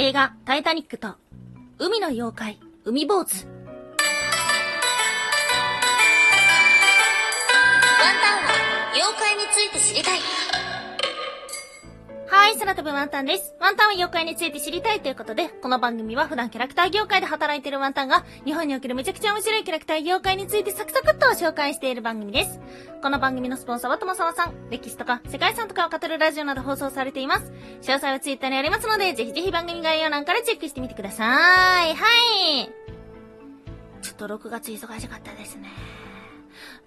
映画タイタニックと海の妖怪、海坊主。ワンタンは妖怪について知りたい。はい、空飛ぶワンタンです。ワンタンは妖怪について知りたいということで、この番組は普段キャラクター業界で働いているワンタンが、日本におけるめちゃくちゃ面白いキャラクター業界についてサクサクっと紹介している番組です。この番組のスポンサーはともさわさん、歴史とか世界遺産とかを語るラジオなど放送されています。詳細はツイッターにありますので、ぜひぜひ番組概要欄からチェックしてみてください。はい。ちょっと6月忙しかったですね。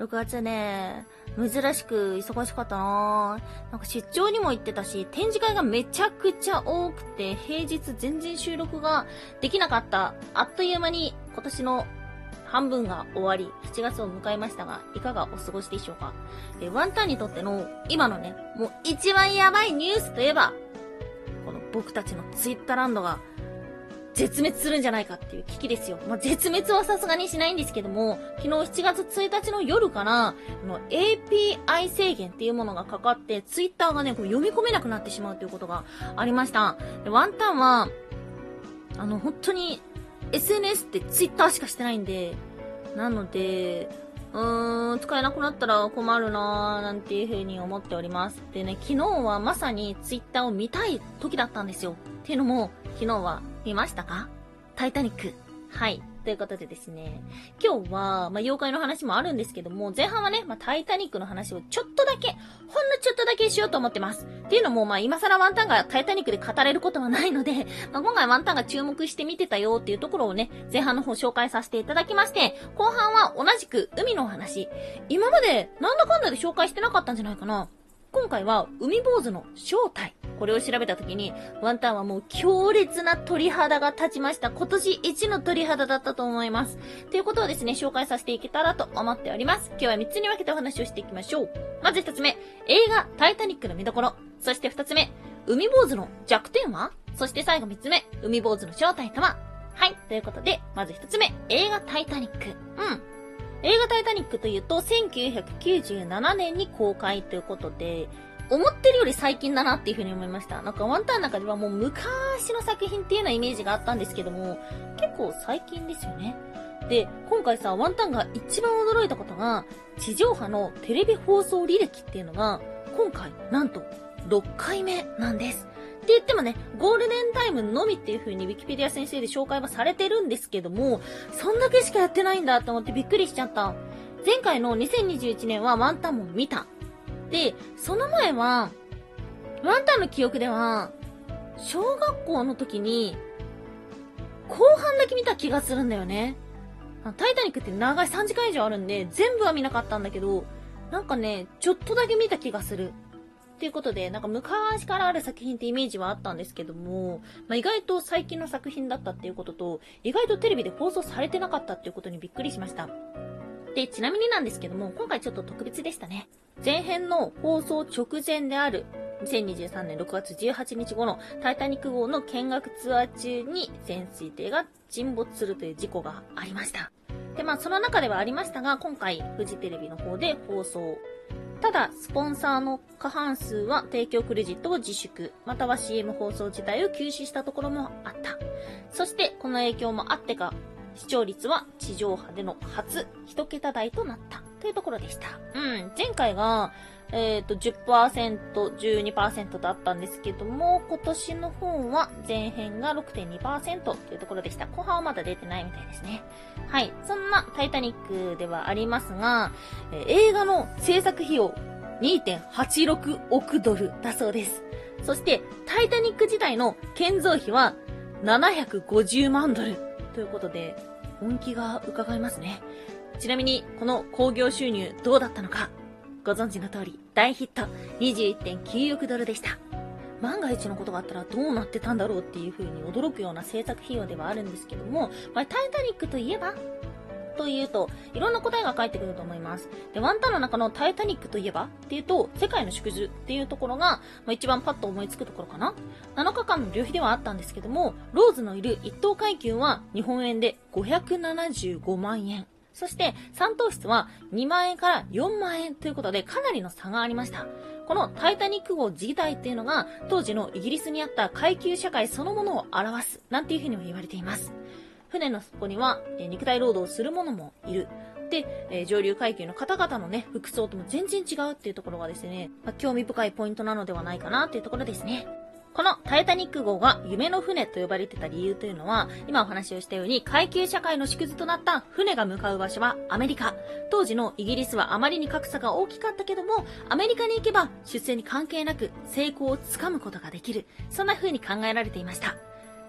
6月ね、珍しく忙しかったななんか出張にも行ってたし、展示会がめちゃくちゃ多くて、平日全然収録ができなかった。あっという間に今年の半分が終わり、7月を迎えましたが、いかがお過ごしでしょうかえワンタンにとっての今のね、もう一番やばいニュースといえば、この僕たちのツイッターランドが絶滅するんじゃないかっていう危機ですよ。まあ、絶滅はさすがにしないんですけども、昨日7月1日の夜から、あの API 制限っていうものがかかって、ツイッターがね、こう読み込めなくなってしまうということがありました。でワンタンは、あの、本当に SNS ってツイッターしかしてないんで、なので、うーん、使えなくなったら困るなーなんていう風に思っております。でね、昨日はまさにツイッターを見たい時だったんですよ。っていうのも、昨日は見ましたか？タイタニック。はい。ということでですね、今日は、まあ、妖怪の話もあるんですけども、前半はね、まあ、タイタニックの話をちょっとだけ、ほんのちょっとだけしようと思ってます。っていうのも、まあ、今更ワンタンがタイタニックで語れることはないので、まあ、今回ワンタンが注目して見てたよっていうところをね、前半の方紹介させていただきまして、後半は同じく海の話。今まで、なんだかんだで紹介してなかったんじゃないかな。今回は、海坊主の正体。これを調べたときに、ワンタンはもう強烈な鳥肌が立ちました。今年一の鳥肌だったと思います。ということをですね、紹介させていけたらと思っております。今日は3つに分けてお話をしていきましょう。まず1つ目、映画タイタニックの見どころ。そして2つ目、海坊主の弱点は？そして最後3つ目、海坊主の正体とは？はい。ということで、まず1つ目、映画タイタニック。うん。映画タイタニックというと、1997年に公開ということで、思ってるより最近だなっていうふうに思いました。なんかワンタンの中ではもう昔の作品っていうようなイメージがあったんですけども、結構最近ですよね。で、今回さ、ワンタンが一番驚いたことが、地上波のテレビ放送履歴っていうのが、今回、なんと、6回目なんです。って言ってもね、ゴールデンタイムのみっていう風にウィキペディア先生で紹介はされてるんですけども、そんだけしかやってないんだと思ってびっくりしちゃった。前回の2021年はワンタンも見た。で、その前は、ワンタンの記憶では、小学校の時に、後半だけ見た気がするんだよね。タイタニックって長い3時間以上あるんで、全部は見なかったんだけど、なんかね、ちょっとだけ見た気がする。っていうことで、なんか昔からある作品ってイメージはあったんですけども、まあ、意外と最近の作品だったっていうことと、意外とテレビで放送されてなかったっていうことにびっくりしました。で、ちなみになんですけども、今回ちょっと特別でしたね。前編の放送直前である、2023年6月18日後のタイタニック号の見学ツアー中に潜水艇が沈没するという事故がありました。で、まあその中ではありましたが、今回フジテレビの方で放送。ただ、スポンサーの過半数は提供クレジットを自粛、または CM 放送自体を休止したところもあった。そして、この影響もあってか、視聴率は地上波での初一桁台となったというところでした。うん、前回が、えっ、と、10%、12%だったんですけども、今年の方は前編が6.2%というところでした。後半はまだ出てないみたいですね。はい。そんなタイタニックではありますが、え映画の制作費用2.86億ドルだそうです。そして、タイタニック自体の建造費は750万ドルということで、本気が伺えますね。ちなみに、この興行収入どうだったのか、ご存知の通り、大ヒット21.9億ドルでした。万が一のことがあったらどうなってたんだろうっていう風に驚くような制作費用ではあるんですけども、まあ、タイタニックといえばというと、いろんな答えが返ってくると思います。で、ワンタンの中のタイタニックといえばっていうと、世界の縮図っていうところが、まあ、一番パッと思いつくところかな。7日間の旅費ではあったんですけども、ローズのいる一等階級は日本円で575万円。そして3等室は2万円から4万円ということでかなりの差がありました。このタイタニック号自体っていうのが当時のイギリスにあった階級社会そのものを表すなんていうふうにも言われています。船の底には、え肉体労働をする者もいる。で、え上流階級の方々のね、服装とも全然違うっていうところがですね、まあ、興味深いポイントなのではないかなっていうところですね。このタイタニック号が夢の船と呼ばれてた理由というのは、今お話をしたように階級社会の縮図となった船が向かう場所はアメリカ。当時のイギリスはあまりに格差が大きかったけども、アメリカに行けば出世に関係なく成功をつかむことができる。そんな風に考えられていました。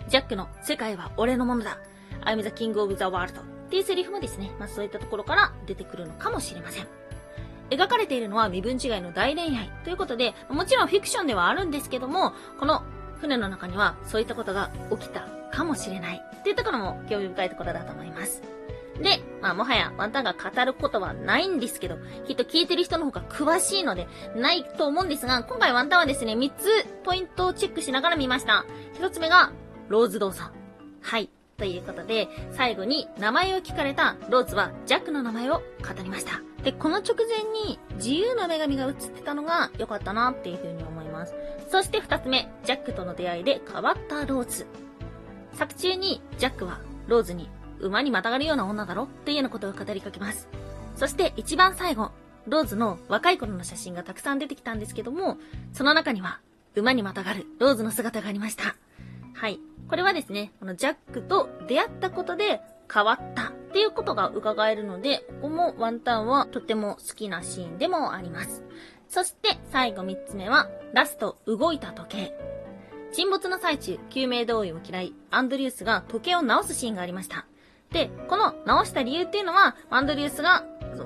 ジャックの世界は俺のものだ。I'm the king of the world っていうセリフもですね、まあそういったところから出てくるのかもしれません。描かれているのは身分違いの大恋愛ということで、もちろんフィクションではあるんですけども、この船の中にはそういったことが起きたかもしれないっていうところも興味深いところだと思います。で、まあもはやワンタンが語ることはないんですけど、きっと聞いてる人の方が詳しいので、ないと思うんですが、今回ワンタンはですね、3つポイントをチェックしながら見ました。1つ目が、ローズ動作。はい。ということで、最後に名前を聞かれたローズはジャックの名前を語りました。で、この直前に自由な女神が映ってたのが良かったなっていうふうに思います。そして二つ目、ジャックとの出会いで変わったローズ。作中にジャックはローズに馬にまたがるような女だろ？っていうようなことを語りかけます。そして一番最後、ローズの若い頃の写真がたくさん出てきたんですけども、その中には馬にまたがるローズの姿がありました。はい。これはですね、このジャックと出会ったことで変わったっていうことが伺えるので、ここもワンタンはとても好きなシーンでもあります。そして最後3つ目は、ラスト動いた時計。沈没の最中、救命胴衣を嫌い、アンドリュースが時計を直すシーンがありました。で、この直した理由っていうのは、アンドリュースが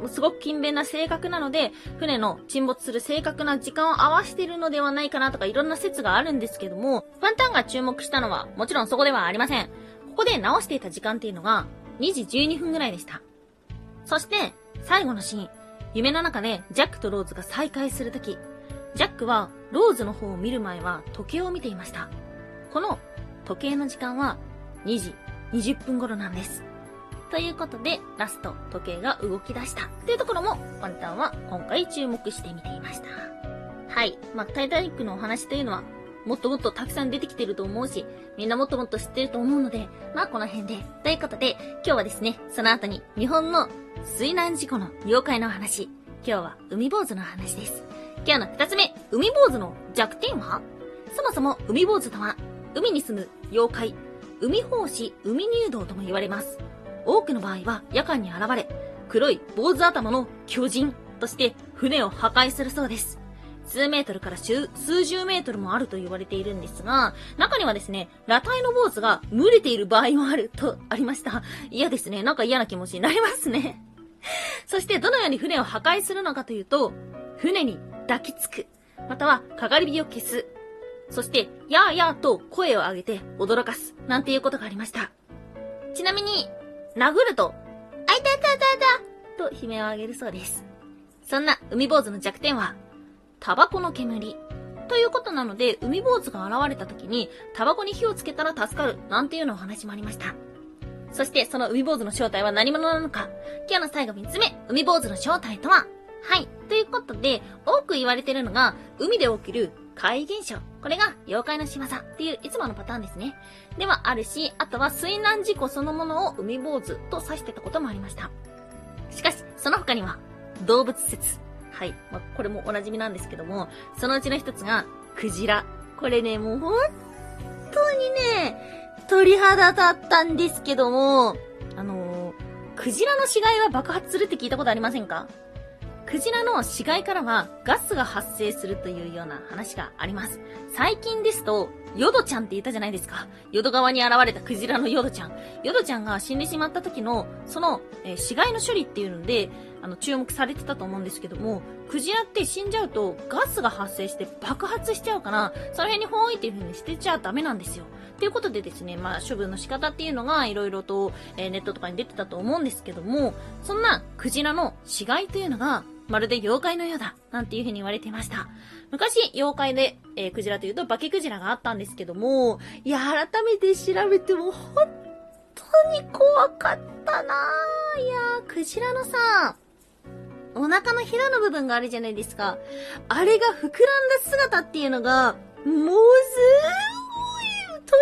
すごく勤勉な性格なので、船の沈没する正確な時間を合わせてるのではないかなとかいろんな説があるんですけども、ファンタンが注目したのはもちろんそこではありません。ここで直していた時間っていうのが2時12分ぐらいでした。そして、最後のシーン、夢の中でジャックとローズが再会するとき、ジャックはローズの方を見る前は時計を見ていました。この時計の時間は2時20分頃なんです。ということで、ラスト、時計が動き出したというところも、ワンタンは今回注目してみていました。はい。まあ、タイタニックのお話というのは、もっともっとたくさん出てきてると思うし、みんなもっともっと知ってると思うので、まあこの辺で。ということで、今日はですね、その後に日本の水難事故の妖怪の話。今日は海坊主の話です。今日の二つ目、海坊主の弱点は？そもそも海坊主とは、海に住む妖怪、海法師、海入道とも言われます。多くの場合は夜間に現れ、黒い坊主頭の巨人として船を破壊するそうです。数メートルから数十メートルもあると言われているんですが、中にはですね、裸体の坊主が群れている場合もあるとありました。嫌ですね。なんか嫌な気持ちになりますね。そしてどのように船を破壊するのかというと、船に抱きつく。または、かがり火を消す。そして、やーやーと声を上げて驚かす。なんていうことがありました。ちなみに、殴ると、あいたたたたと悲鳴を上げるそうです。そんな海坊主の弱点は、タバコの煙。ということなので、海坊主が現れた時に、タバコに火をつけたら助かる、なんていうのお話もありました。そして、その海坊主の正体は何者なのか。今日の最後3つ目、海坊主の正体とははい。ということで、多く言われてるのが、海で起きる怪現象。これが妖怪の仕業っていういつものパターンですね。ではあるし、あとは水難事故そのものを海坊主と指してたこともありました。しかし、その他には、動物説。はい。まあ、これもおなじみなんですけども、そのうちの一つが、クジラ。これね、もう本当にね、鳥肌立ったんですけども、あのー、クジラの死骸は爆発するって聞いたことありませんか？クジラの死骸からはガスが発生するというような話があります。最近ですと、ヨドちゃんって言ったじゃないですか。淀川に現れたクジラのヨドちゃん。ヨドちゃんが死んでしまった時の、その、えー、死骸の処理っていうので、あの、注目されてたと思うんですけども、クジラって死んじゃうとガスが発生して爆発しちゃうから、その辺にほーいっていう風に捨てちゃダメなんですよ。ということでですね、まあ、処分の仕方っていうのが色々と、えー、ネットとかに出てたと思うんですけども、そんなクジラの死骸というのが、まるで妖怪のようだ、なんていう風に言われていました。昔、妖怪で、えー、クジラというと化けクジラがあったんですけども、いや、改めて調べても、本当当に怖かったなぁ。いやー、クジラのさ、お腹のひらの部分があるじゃないですか。あれが膨らんだ姿っていうのが、もうすーごい鳥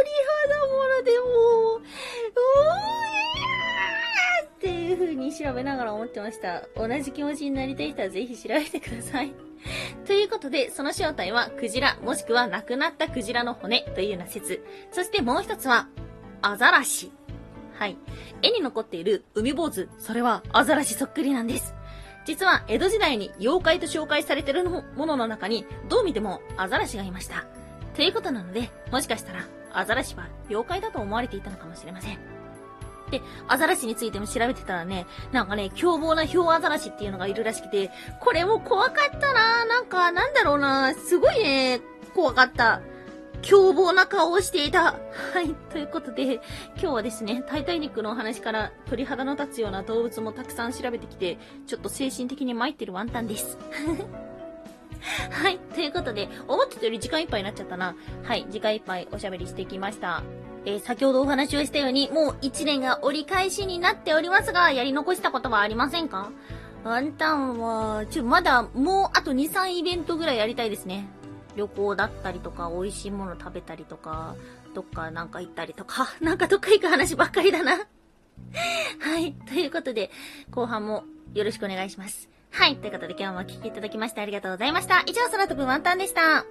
肌もろでもう、おーっていう風に調べながら思ってました。同じ気持ちになりたい人はぜひ調べてください。ということで、その正体はクジラ、もしくは亡くなったクジラの骨というような説。そしてもう一つは、アザラシ。はい。絵に残っている海坊主、それはアザラシそっくりなんです。実は江戸時代に妖怪と紹介されているものの中に、どう見てもアザラシがいました。ということなので、もしかしたらアザラシは妖怪だと思われていたのかもしれません。で、アザラシについても調べてたらね、なんかね、凶暴なヒョウアザラシっていうのがいるらしくて、これも怖かったななんか、なんだろうなすごいね、怖かった。凶暴な顔をしていた。はい。ということで、今日はですね、タイタニックのお話から鳥肌の立つような動物もたくさん調べてきて、ちょっと精神的に参ってるワンタンです。はい。ということで、思ってたより時間いっぱいになっちゃったな。はい。時間いっぱいおしゃべりしてきました。えー先ほどお話をしたように、もう1年が折り返しになっておりますが、やり残したことはありませんか？ワンタンは、ちょ、まだ、もうあと2、3イベントぐらいやりたいですね。旅行だったりとか、美味しいもの食べたりとか、どっかなんか行ったりとか、なんかどっか行く話ばっかりだな。はい。ということで、後半もよろしくお願いします。はい。ということで今日もお聴きいただきましてありがとうございました。以上、空飛ぶワンタンでした。